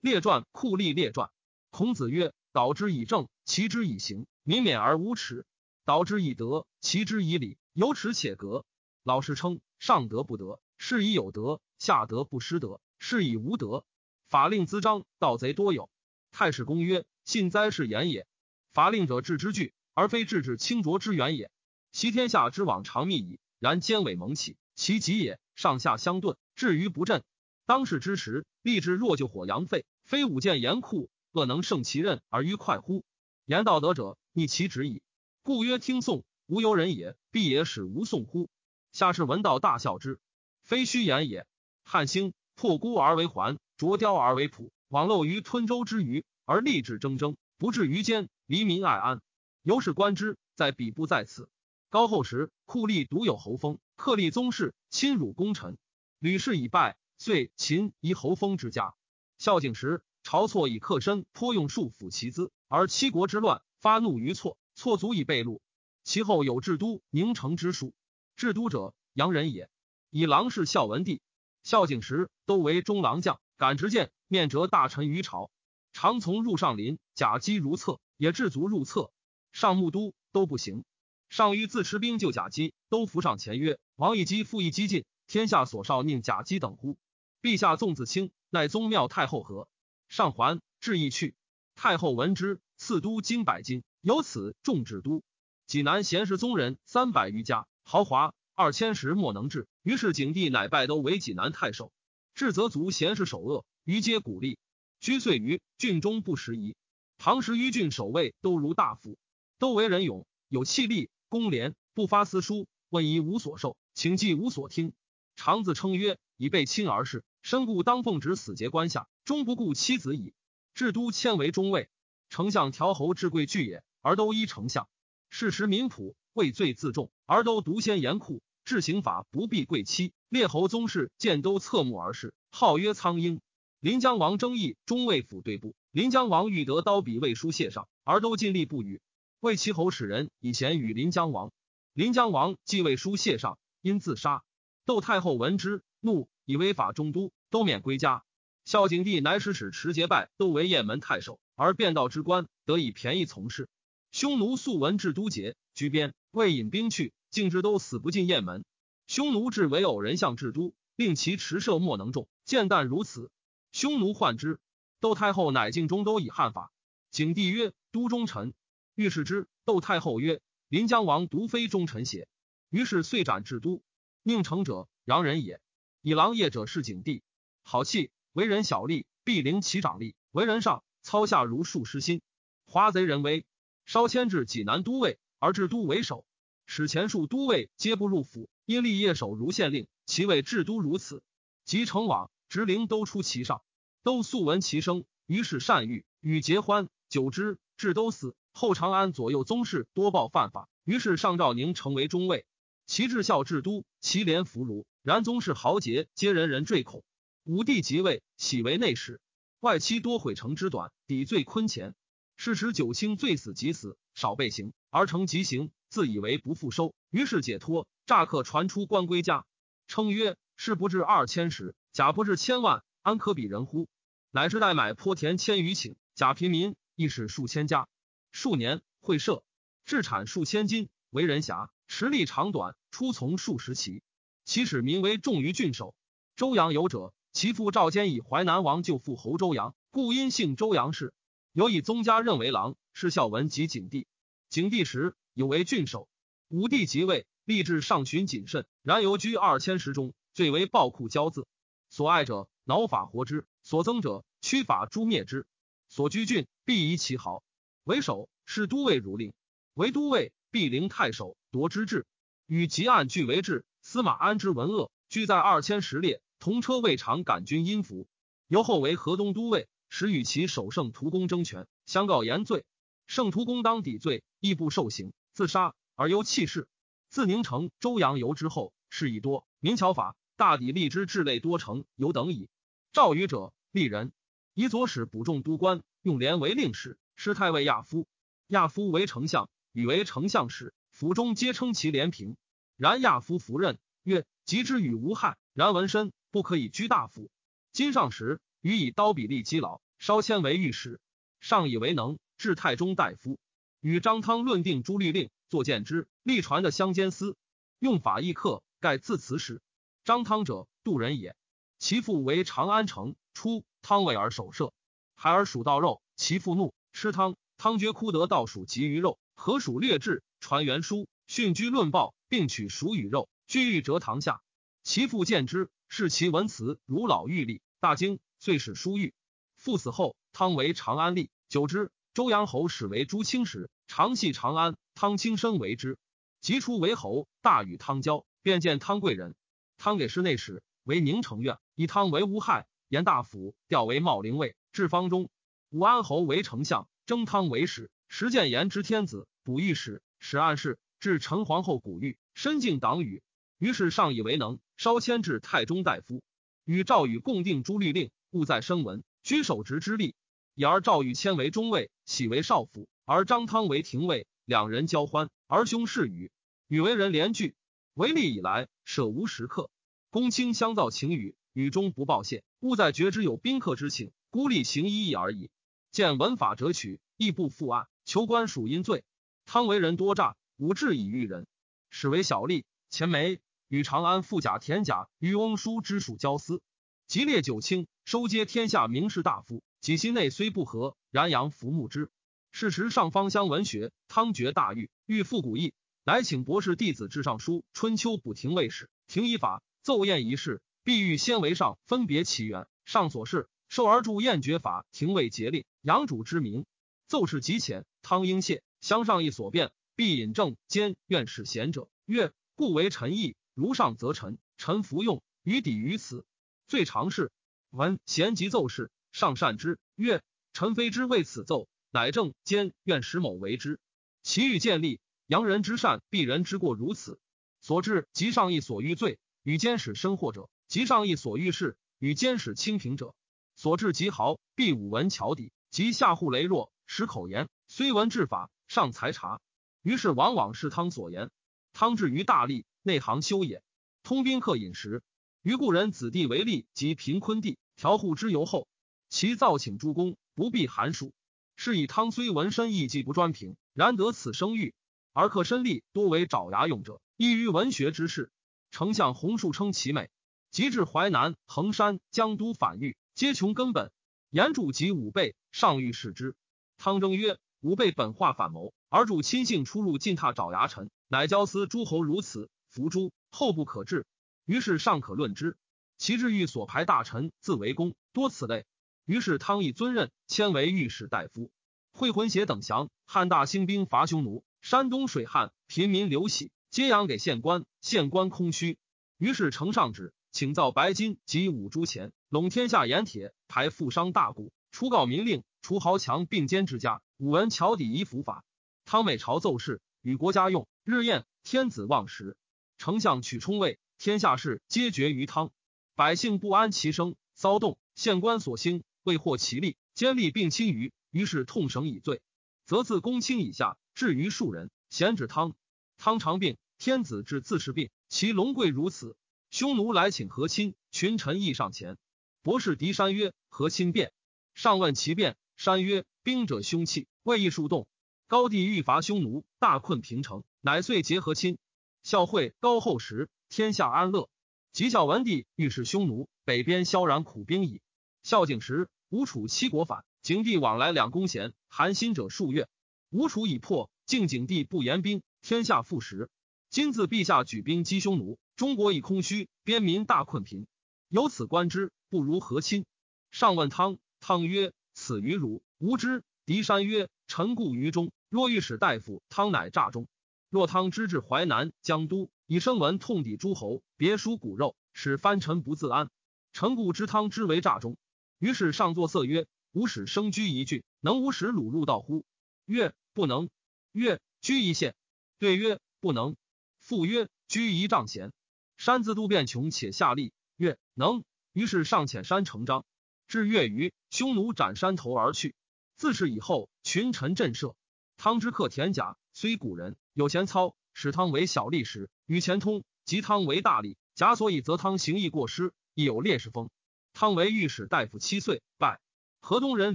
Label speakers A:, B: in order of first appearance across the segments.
A: 列传酷吏列传。孔子曰：“导之以政，齐之以刑，民免而无耻；导之以德，齐之以礼，有耻且格。”老师称：上德不德，是以有德；下德不失德，是以无德。法令滋章，盗贼多有。太史公曰：“信哉是言也！法令者，治之具，而非治之清浊之源也。其天下之往常密矣，然奸伪蒙起，其极也。上下相顿，至于不振。当世之时，立志若救火阳沸，非武见严酷。”恶能胜其任而愉快乎？言道德者，逆其旨矣。故曰：听讼，无由人也，必也使无讼乎？下士闻道，大笑之，非虚言也。汉兴，破孤而为环，啄雕而为朴，网漏于吞舟之鱼，而立志铮铮，不至于奸，黎民爱安。由是观之，在彼不在此。高后时，酷吏独有侯封，克立宗室，侵辱功臣，吕氏以败，遂秦夷侯封之家。孝景时。晁错以克身，颇用术抚其资，而七国之乱，发怒于错，错足以被戮。其后有制都宁城之术，制都者，洋人也。以郎氏孝文帝，孝景时都为中郎将，敢执剑，面折大臣于朝，常从入上林，甲机如厕，也置足入厕。上木都都不行。上欲自持兵救甲机，都扶上前曰：“王一击复一击尽，天下所少宁甲机等乎？陛下纵自轻，乃宗庙太后和？”上还，至意去。太后闻之，赐都金百金，由此众治都。济南贤士宗人三百余家，豪华二千石莫能治。于是景帝乃拜都为济南太守。至则族贤士首恶，于皆鼓励。居岁于郡中不时宜。唐时于郡守卫都如大夫，都为人勇，有气力，公廉，不发私书，问疑无所受，请记无所听。常自称曰：“以备亲而事，身故当奉旨死节关下。”终不顾妻子矣。至都迁为中尉，丞相调侯至贵具也，而都依丞相。事实民朴，畏罪自重，而都独先严酷，治刑法不避贵戚。列侯宗室见都侧目而视，号曰苍鹰。临江王争议中尉府对簿，临江王欲得刀笔，未书谢上，而都尽力不语。魏齐侯使人以贤与临江王，临江王既未书谢上，因自杀。窦太后闻之，怒，以违法中都，都免归家。孝景帝乃使使持节拜，都为雁门太守，而变道之官得以便宜从事。匈奴素闻至都节，居边，未引兵去，竟之都死不进雁门。匈奴至为偶人相至都，令其持射莫能中，见弹如此。匈奴患之，窦太后乃敬中都以汉法。景帝曰：“都中臣。”欲视之，窦太后曰：“临江王独非忠臣邪？”于是遂斩至都。宁城者，洋人也。以狼业者是景帝，好气。为人小利，必凌其长吏；为人上，操下如数失心。华贼人威，稍迁至济南都尉，而治都为首。使前数都尉皆不入府，因立业守如县令，其位至都如此。及成往，直陵都出其上，都素闻其声，于是善遇，与结欢。久之，至都死。后长安左右宗室多报犯法，于是上诏宁成为中尉。其至孝治都，其廉弗如。然宗室豪杰，皆人人坠恐。武帝即位，喜为内史。外戚多毁城之短，抵罪坤钱。是时九卿罪死即死，少被刑而成极刑，自以为不复收，于是解脱。诈客传出官归家，称曰：“士不至二千石，甲不至千万，安可比人乎？”乃至代买坡田千余顷，甲平民亦使数千家。数年，会社制产数千斤，为人侠，持力长短，出从数十骑。其使民为重于郡守。周阳有者。其父赵坚以淮南王舅父侯周阳，故因姓周阳氏。有以宗家任为郎，是孝文及景帝。景帝时有为郡守。武帝即位，立志上循谨慎，然游居二千石中，最为暴酷骄恣。所爱者挠法活之，所憎者驱法诛灭之。所居郡必以其豪。为首是都尉如令，为都尉必陵太守，夺之治。与吉案俱为治。司马安之文恶，居在二千石列。同车未尝感君阴服，由后为河东都尉，时与其守圣屠公争权，相告言罪。圣屠公当抵罪，亦不受刑，自杀而由弃世。自宁城周阳游之后，事已多，明巧法，大抵立之治类多成，犹等矣。赵禹者，立人，以左使补众都官，用廉为令史，师太尉亚夫。亚夫为丞相，与为丞相使，府中皆称其廉平。然亚夫服任，曰：“及之与无害。”然闻身。不可以居大夫。今上时，予以刀笔利积劳，稍迁为御史，上以为能，至太中大夫。与张汤论定朱律令，作见之，立传的乡间司，用法易克，盖自此始。张汤者，渡人也。其父为长安城，出汤为而守舍。孩儿属到肉，其父怒，吃汤。汤觉哭得倒数及鱼肉，何属劣质？传元书，训居论报，并取熟与肉，居欲折堂下。其父见之，视其文辞如老玉立，大惊，遂使书谕。父死后，汤为长安吏。久之，周阳侯始为朱清时，常系长安。汤清生为之，即出为侯，大与汤交，便见汤贵人。汤给事内史。为宁城院，以汤为无害，言大夫调为茂陵尉，至方中。武安侯为丞相，征汤为使。实见言之天子，补御史，使暗示。至陈皇后古玉，深敬党羽。于是上以为能，稍迁至太中大夫。与赵宇共定诸律令，务在声闻，居守职之力。以而赵宇迁为中尉，喜为少府，而张汤为廷尉。两人交欢，而兄事与。与为人连句，为立以来，舍无时刻。公卿相造情语，语中不报谢，勿在觉之有宾客之请，孤立行一义而已。见文法折取，亦不复案，求官属因罪。汤为人多诈，无志以育人，始为小吏。钱梅与长安富甲田甲于翁叔之属交私，吉列九卿，收接天下名士大夫。己心内虽不和，然阳服慕之。是时上方乡文学，汤觉大狱，欲复古意，乃请博士弟子至尚书春秋补廷尉史，廷以法。奏宴一事，必欲先为上分别其源。上所事，受而著宴绝法，廷尉节令，养主之名。奏事极浅，汤应谢。乡上亦所辩，必引正兼愿使贤者。曰：故为臣义，如上则臣，臣服用，于抵于此。最常是闻贤及奏事，上善之。曰：臣非之为此奏，乃正兼愿使某为之。其欲建立，扬人之善，避人之过，如此。所至即上意所欲罪。与监使生祸者，即上意所欲事；与监使清平者，所至极豪，必武文桥底，及下户羸弱，使口言，虽闻治法，尚才察。于是往往是汤所言。汤至于大利，内行修也。通宾客饮食，于故人子弟为吏及贫困地，调户之尤厚。其造请诸公，不必寒暑。是以汤虽闻身艺既不专平，然得此声誉，而客身吏多为爪牙用者，异于文学之士。丞相洪树称其美，及至淮南、衡山、江都反狱，皆穷根本。言主及武备，上欲视之。汤征曰：“武备本化反谋，而主亲信出入进榻爪牙臣，乃教思诸侯如此，伏诛后不可治。于是尚可论之。其志欲所排大臣自为公，多此类。于是汤亦尊任，迁为御史大夫。会浑邪等降，汉大兴兵伐匈奴，山东水旱，贫民流徙。”皆养给县官，县官空虚，于是呈上旨，请造白金及五铢钱，拢天下盐铁，排富商大贾，除告民令，除豪强并奸之家。武文桥底夷服法。汤美朝奏事，与国家用，日宴，天子望时，丞相取冲位，天下事皆决于汤。百姓不安其生，骚动。县官所兴，未获其利，奸吏并亲于，于是痛绳以罪，则自公卿以下至于庶人，咸指汤。汤常病，天子至自是病，其龙贵如此。匈奴来请和亲，群臣亦上前。博士狄山曰：“和亲变。”上问其变，山曰：“兵者凶器，未易数动。高帝欲伐匈奴，大困平城，乃遂结和亲。孝惠高后时，天下安乐。及孝文帝欲使匈奴，北边萧然苦兵矣。孝景时，吴楚七国反，景帝往来两公贤，寒心者数月。吴楚已破，晋景帝不言兵。”天下复时，今自陛下举兵击匈奴，中国已空虚，边民大困贫。由此观之，不如和亲。上问汤，汤曰：“此于汝无知。”狄山曰：“臣固于中。若欲使大夫，汤乃诈中。若汤之至淮南、江都，以声闻痛抵诸侯，别输骨肉，使藩臣不自安。臣故知汤之为诈中。于是上作色曰：‘吾使生居一郡，能无使鲁入道乎？’曰：‘不能。’曰：‘居一县。’对曰：“不能。”复曰：“居一丈贤。”山自度变穷，且下吏曰：“能。”于是上遣山成章，至月余，匈奴斩山头而去。自是以后，群臣震慑。汤之克田甲，虽古人有钱操，使汤为小吏时，与钱通；及汤为大吏，甲所以则汤行义过失，亦有烈士风。汤为御史大夫七岁，拜河东人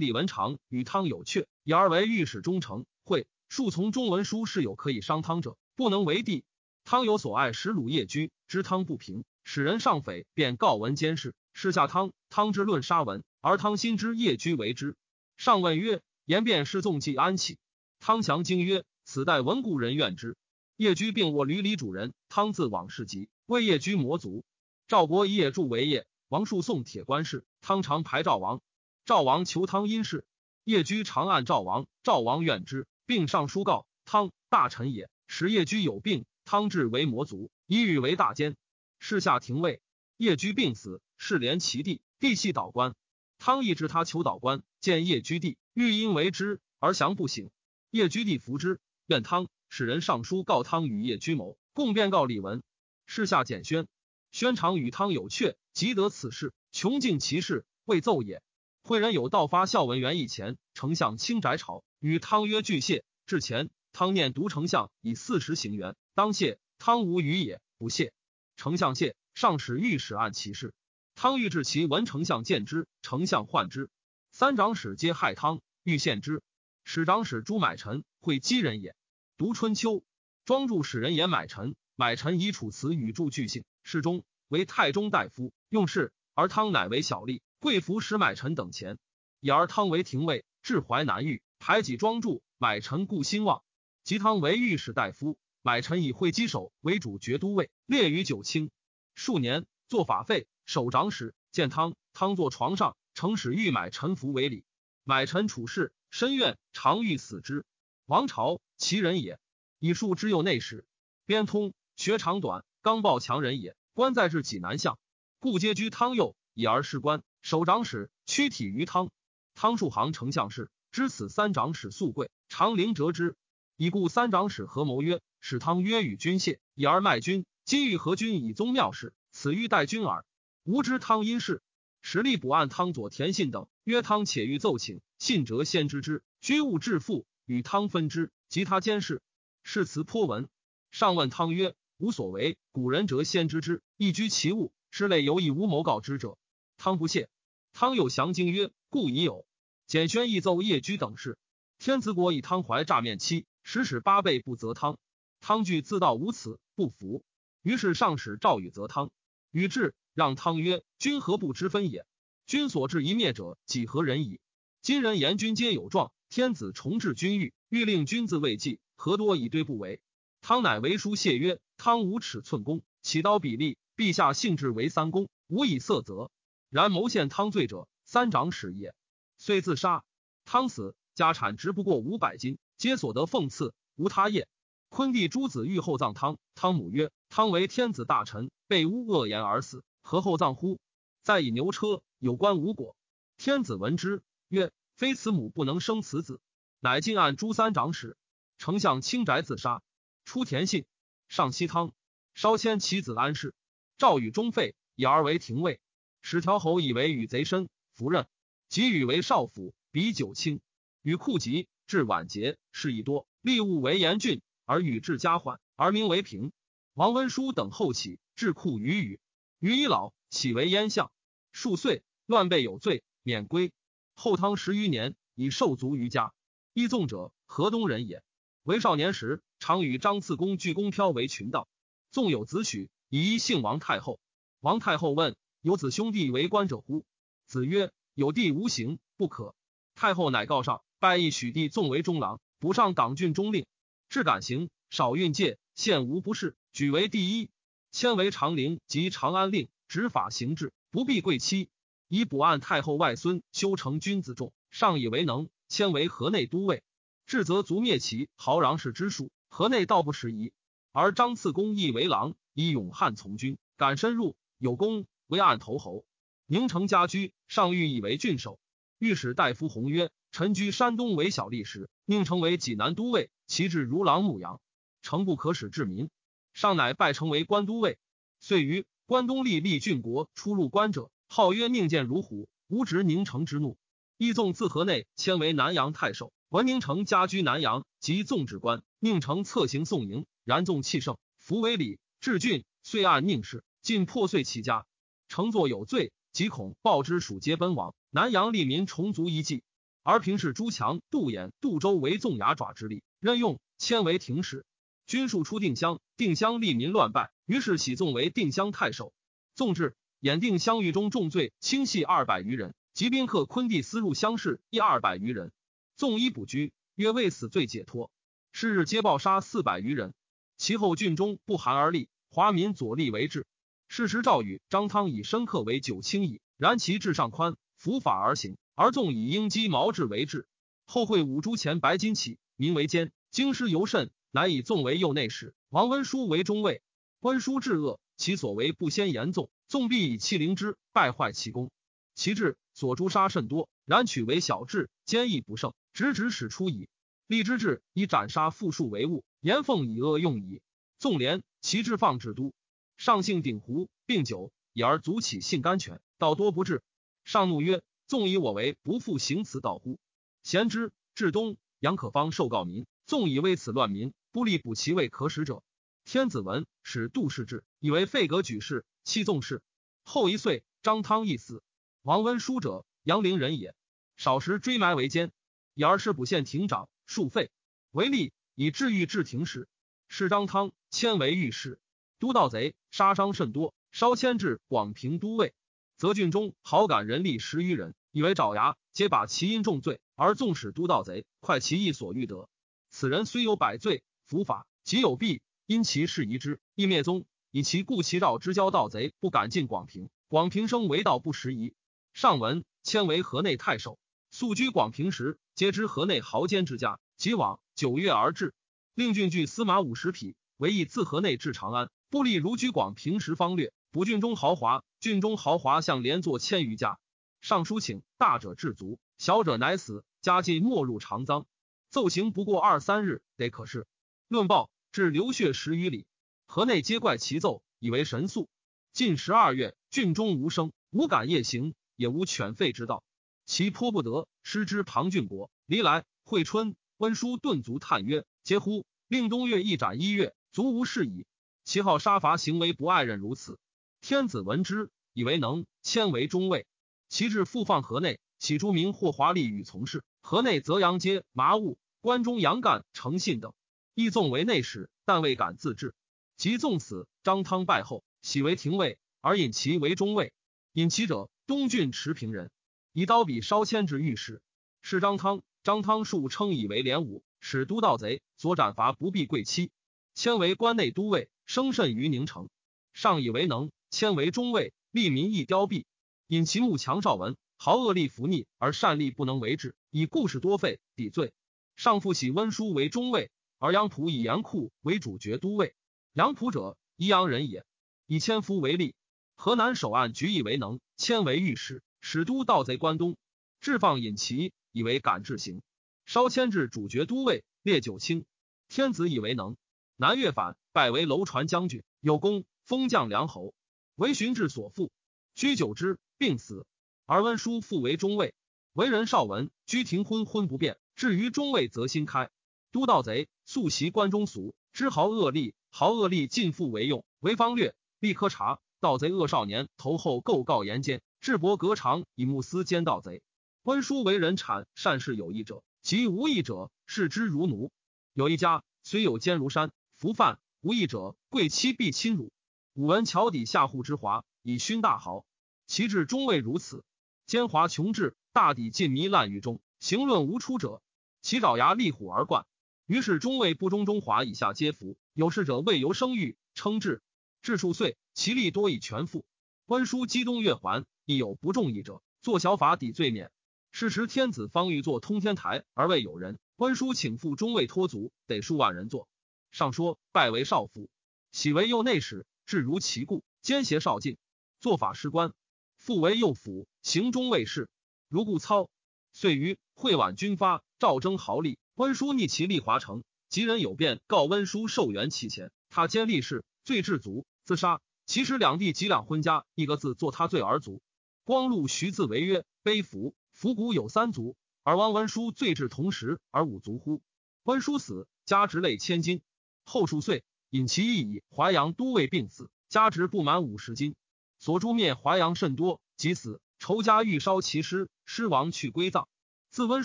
A: 李文长与汤有阙，以而为御史中丞。会数从中文书事有可以伤汤者，不能为帝。汤有所爱，使鲁夜居知汤不平，使人上匪，便告文监视。事下汤，汤之论杀文，而汤心知夜居为之。上问曰：“言便是纵计安起？”汤祥惊曰：“此待闻故人怨之。”夜居并卧闾里主人，汤自往事疾，为夜居魔族。赵国以野助为业，王树送铁官事，汤常排赵王。赵王求汤因事，夜居长按赵王，赵王怨之，并上书告汤大臣也。使夜居有病，汤至为魔族，以与为大奸。事下廷尉，夜居病死。是连其弟，弟系导官。汤亦知他求导官，见叶居弟，欲因为之而降不醒。叶居地服之，愿汤使人上书告汤与叶居谋，共便告李文。事下简宣，宣常与汤有阙，即得此事，穷尽其事，未奏也。惠人有道发孝文元义前，丞相清宅朝，与汤曰俱谢。至前，汤念独丞相以四十行元，当谢。汤无语也，不谢。丞相谢，上使御史按其事。汤欲至其闻丞相见之，丞相患之。三长史皆害汤，欲献之。使长史朱买臣会稽人也。读春秋，庄助使人言买臣，买臣以楚辞与助巨姓，侍中为太中大夫，用事。而汤乃为小吏，贵服使买臣等钱。以而汤为廷尉，至淮南狱，排挤庄助，买臣故兴旺。及汤为御史大夫，买臣以会稽守为主爵都尉，列于九卿。数年，做法废。守长史见汤，汤坐床上，承使欲买臣服为礼。买臣处事深怨，常欲死之。王朝其人也，以数之右内史，边通学长短，刚暴强人也。官在至济南相，故皆居汤右，以而事官。守长史躯体于汤。汤数行丞相事，知此三长史素贵，常灵折之。以故三长史合谋曰：使汤曰与君谢，以而卖君。今欲合君以宗庙事，此欲待君耳。吾知汤因事，实力补案汤左田信等曰：汤且欲奏请，信则先知之。居物致富，与汤分之，及他监事。是词颇文。上问汤曰：无所为，古人则先知之，亦居其物，是类有以无谋告之者。汤不谢。汤有降经曰：故已有。简宣亦奏叶居等事。天子国以汤怀诈面妻，使使八倍不责汤。汤惧自道无此，不服。于是上使赵禹责汤。禹至。让汤曰：“君何不知分也？君所至一灭者，几何人矣？今人言君皆有状，天子重治君欲，欲令君自未继，何多以对不为？”汤乃为书谢曰：“汤无尺寸功，起刀比例，陛下性质为三公，无以色责。然谋陷汤罪者，三长史也。遂自杀。汤死，家产值不过五百金，皆所得奉赐，无他业。昆帝诸子欲厚葬汤，汤母曰：‘汤为天子大臣，被诬恶言而死。’”何后葬乎？再以牛车，有关无果。天子闻之，曰：“非此母不能生此子。”乃进案诛三长史。丞相清宅自杀。出田信，上西汤，稍迁其子安氏。赵禹中废，以而为廷尉。使条侯以为与贼深，服任。及与为少府，比九卿。禹酷疾，至晚节，事亦多，吏务为严峻，而禹至加缓，而民为平。王温书等后起，治库于禹。余已老，岂为燕相？数岁，乱备有罪，免归。后汤十余年，以受卒于家。一纵者，河东人也。为少年时，常与张次公聚公飘为群盗。纵有子许，以一姓王太后。王太后问：“有子兄弟为官者乎？”子曰：“有弟无行，不可。”太后乃告上，拜一许弟纵为中郎，补上党郡中令。至敢行，少运戒，现无不是，举为第一。迁为长陵及长安令，执法行制，不必贵戚。以补案太后外孙修成君子重，上以为能。迁为河内都尉，至则卒灭其豪禳氏之属。河内道不时宜。而张次公亦为郎，以勇悍从军，敢深入，有功，为案头侯。宁城家居，上欲以为郡守。御史大夫弘曰：“臣居山东为小吏时，宁成为济南都尉，其志如狼牧羊，诚不可使治民。”上乃拜成为官都尉，遂于关东历历郡国出入关者，号曰宁见如虎，无执宁城之怒。义纵自河内迁为南阳太守，闻宁城家居南阳，即纵指官。宁城策行送迎，然纵气盛，弗为礼。至郡，遂按宁氏，尽破碎其家。乘坐有罪，即恐报之属皆奔亡，南阳利民重足一计。而平氏朱强、杜衍、杜周为纵牙爪之力，任用迁为廷使。军数出定襄，定襄利民乱败，于是喜纵为定襄太守。纵至，演定襄狱中重罪轻系二百余人，及宾客昆弟私入乡试亦二百余人。纵衣补居，曰为死罪解脱。是日皆暴杀四百余人。其后郡中不寒而栗，华民左立为治。是时赵宇、张汤以深刻为九卿矣，然其志上宽，伏法而行。而纵以鹰击毛质为治，后会五铢钱白金起，名为奸。京师尤甚，乃以纵为右内史，王温书为中尉。温书治恶，其所为不先言纵，纵必以欺凌之，败坏其功。其志所诛杀甚多，然取为小志，坚毅不胜，直指使出矣。立之志以斩杀复数为物，言奉以恶用矣。纵连其志放至都，上性鼎壶，并酒，以而足起性甘泉，道多不至。上怒曰。纵以我为不复行此道乎？贤之至东，杨可方受告民，纵以为此乱民，不立补其位可使者。天子闻，使杜氏之，以为废革举事，弃纵事。后一岁，张汤亦死。王温书者，杨陵人也。少时追埋为奸，以而是补县亭长，数废为吏，以治狱治廷使。是张汤迁为御史，都盗贼杀伤甚多，稍迁至广平都尉。则郡中好感人力十余人，以为爪牙，皆把其因重罪，而纵使都盗贼，快其意所欲得。此人虽有百罪，伏法即有弊，因其事疑之，亦灭宗。以其故，其赵之交盗贼不敢进广平。广平生为道不拾遗。上文迁为河内太守，素居广平时，皆知河内豪奸之家。即往九月而至，令郡据司马五十匹，为一自河内至长安。不立如居广平时方略。不郡中豪华，郡中豪华相连坐千余家。上书请大者至足，小者乃死，家尽没入长赃。奏行不过二三日，得可是。论报至流血十余里，河内皆怪其奏，以为神速。近十二月，郡中无声，无敢夜行，也无犬吠之道。其颇不得，失之庞郡国。离来，惠春温书顿足叹曰：“嗟乎！令东岳一斩一月，足无事矣。其好杀伐，行为不爱人如此。”天子闻之，以为能迁为中尉。其至复放河内，起诸民或华丽与从事。河内则阳街麻物，关中杨干、诚信等，亦纵为内史，但未敢自治。及纵死，张汤败后，喜为廷尉，而引其为中尉。引其者，东郡持平人，以刀笔稍迁至御史。是张汤，张汤数称以为连武，使都盗贼，所斩伐不避贵戚。迁为关内都尉，生甚于宁城。上以为能。迁为中尉，利民亦凋敝。因其慕强少文，豪恶力服逆，而善力不能为治，以故事多废，抵罪。上父喜温书为中尉，而杨仆以严库为主角都尉。杨仆者，宜阳人也。以千夫为例，河南守岸举以为能，迁为御史，使都盗贼关东。置放尹齐，以为敢治行。稍迁至主角都尉，列九卿。天子以为能。南越反，拜为楼船将军，有功，封将梁侯。为荀至所附，居久之，病死。而温书复为中尉，为人少文，居庭昏昏不变。至于中尉，则心开。都盗贼素习关中俗，知豪恶吏，豪恶吏尽复为用。为方略，立科察。盗贼恶少年，头后构告言奸，智伯格长以目私奸盗贼。温书为人产，善事有义者，及无义者，视之如奴。有一家虽有奸如山，服犯无义者，贵妻必亲辱。武闻桥底下户之华，以勋大豪，其志终未如此。奸猾穷志，大抵尽糜烂于中，行论无出者。其爪牙立虎而冠，于是中尉不忠中华以下皆服。有事者未由生育，称志。至数岁，其力多以全复。官书击东越还，亦有不中义者，作小法抵罪免。是时天子方欲作通天台，而未有人。官书请复中尉托足，得数万人坐。上说拜为少府，喜为右内史。至如其故，奸邪少尽，做法师官，复为右辅，行中卫士。如故操，遂于会挽军发，赵征豪利，温书逆其立华城。吉人有变，告温书受援其前，他兼立事，罪至足，自杀。其实两地几两婚家，一个字作他罪而足。光禄徐自为曰：悲服，服骨有三足，而王文书罪至同时而五足乎？温书死，家值累千金。后数岁。引其意以淮阳都尉病死，家值不满五十金，所诛灭淮阳甚多，即死。仇家欲烧其尸，尸亡去归葬。自温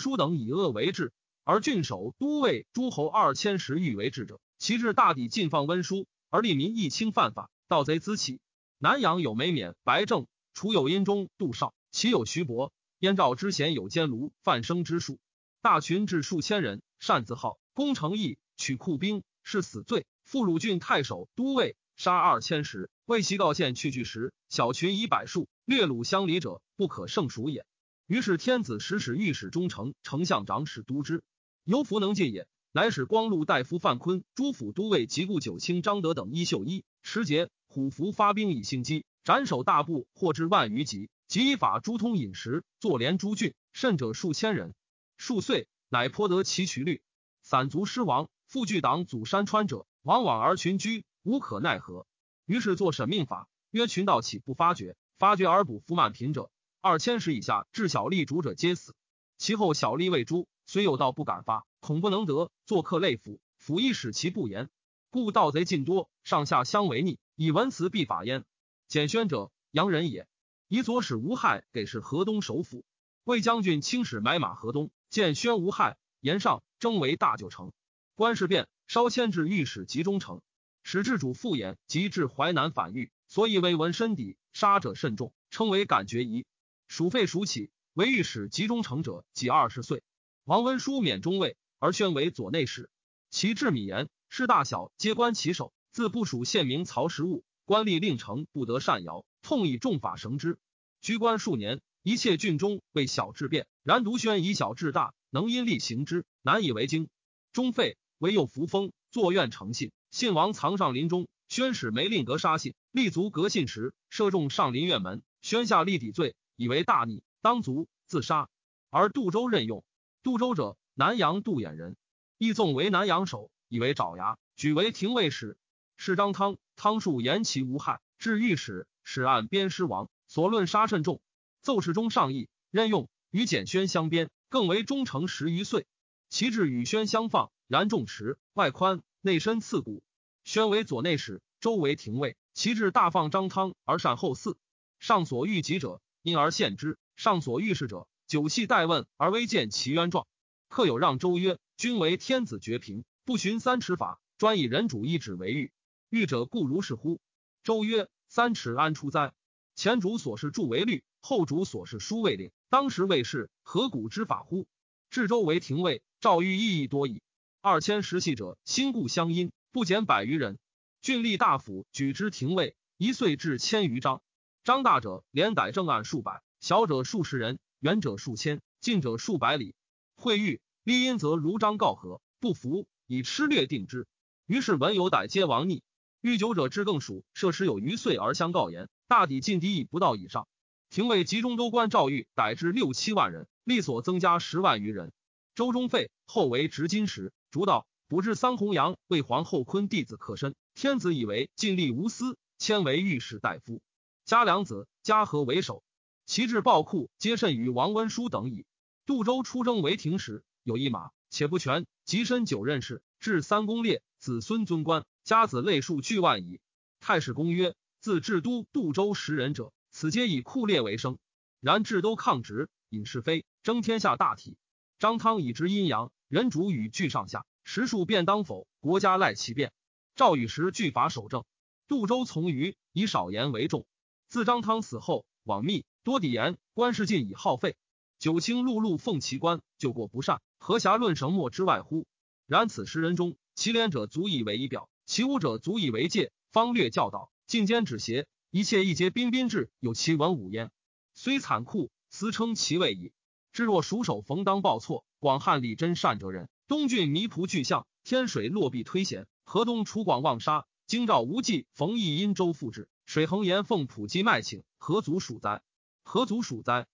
A: 书等以恶为治，而郡守、都尉、诸侯二千石欲为治者，其志大抵尽放温书，而利民一轻犯法，盗贼滋起。南阳有梅冕、白正，楚有殷中、杜少，其有徐伯、燕赵之贤有监卢、范生之术，大群至数千人，擅自号攻城邑，取库兵，是死罪。复鲁郡太守、都尉。杀二千石，为其告县去拒时，小群以百数，略鲁相离者，不可胜数也。于是天子使使御史中丞、丞相长史督之，犹弗能进也。乃使光禄大夫范坤、诸府都尉及故九卿张德等衣袖衣持节虎符发兵以兴击，斩首大部，获至万余级。即依法诸通饮食，坐连诸郡，甚者数千人。数岁，乃颇得其渠率。散卒失亡，复据党祖山川者，往往而群居。无可奈何，于是作审命法，曰：群盗岂不发觉？发觉而捕服满贫者，二千石以下至小吏主者皆死。其后小吏未诛，虽有道不敢发，恐不能得。作客累府，府亦使其不言。故盗贼尽多，上下相违逆，以文辞必法焉。简宣者，洋人也。以左使吴害给事河东首府，魏将军轻使买马河东，见宣吴害，言上征为大九城。官事变，稍迁至御史集中城。使至主复言，即至淮南反狱，所以为文身底，杀者甚众，称为感觉疑。蜀废蜀起，为御史集中城者，即二十岁。王文书免中尉，而宣为左内史。其治米言，事大小皆关其手。自部署县名曹实务，官吏令丞不得善摇，痛以重法绳之。居官数年，一切郡中为小治变，然独宣以小治大，能因力行之，难以为经。中废，唯有扶风，坐院诚信。信王藏上林中，宣使梅令格杀信，立足革信时，射中上林院门，宣下立抵罪，以为大逆，当卒自杀。而杜周任用。杜周者，南阳杜衍人，义纵为南阳守，以为爪牙，举为廷尉使。是张汤，汤数言其无害，至御史，使按鞭尸王，所论杀甚重。奏事中上议，任用与简宣相编，更为忠诚十余岁。其志与宣相放，然重持，外宽。内深刺骨，宣为左内史，周为廷尉。其志大放张汤而善后嗣。上所欲及者，因而献之；上所欲事者，久气待问而微见其冤状。客有让周曰：“君为天子绝平，不循三尺法，专以人主一旨为欲。欲者故如是乎？”周曰：“三尺安出哉？前主所事著为律，后主所事书为令。当时未是，何古之法乎？”至周为廷尉，赵欲意义多矣。二千石系者，心故相因，不减百余人。郡吏大夫举之廷尉，一岁至千余章。章大者，连逮正案数百；小者数十人，远者数千，近者数百里。会谕立因，则如章告和，不服以吃略定之。于是文有逮皆亡逆。欲酒者之更属，设时有余岁而相告言，大抵尽敌已不到以上。廷尉集中州官赵玉逮至六七万人，力所增加十万余人。周中废，后为执金石。主导补至桑弘羊为皇后坤弟子克身，天子以为尽力无私，迁为御史大夫。加良子加和为首，其至暴库皆甚于王温书等矣。杜周出征为廷时，有一马，且不全，及身九任事，至三公列，子孙尊官，家子类数巨万矣。太史公曰：自治都杜周十人者，此皆以库列为生。然至都抗直，引是非，争天下大体。张汤以执阴阳。人主与俱上下，实数便当否？国家赖其变。赵禹时据法守正，杜周从余，以少言为重。自张汤死后，往密多抵言，官事尽以耗费。九卿碌碌奉其官，就过不善，何暇论绳墨之外乎？然此时人中，其廉者足以为仪表，其污者足以为戒。方略教导，进兼止邪，一切一皆彬彬至，有其文武焉。虽残酷，斯称其位矣。至若蜀手逢当报错。广汉李真善哲人，东郡弥仆巨象，天水落壁推贤，河东楚广望沙，京兆无忌，冯翊因州复制，水衡岩奉普济麦请，何足数哉？何足数哉？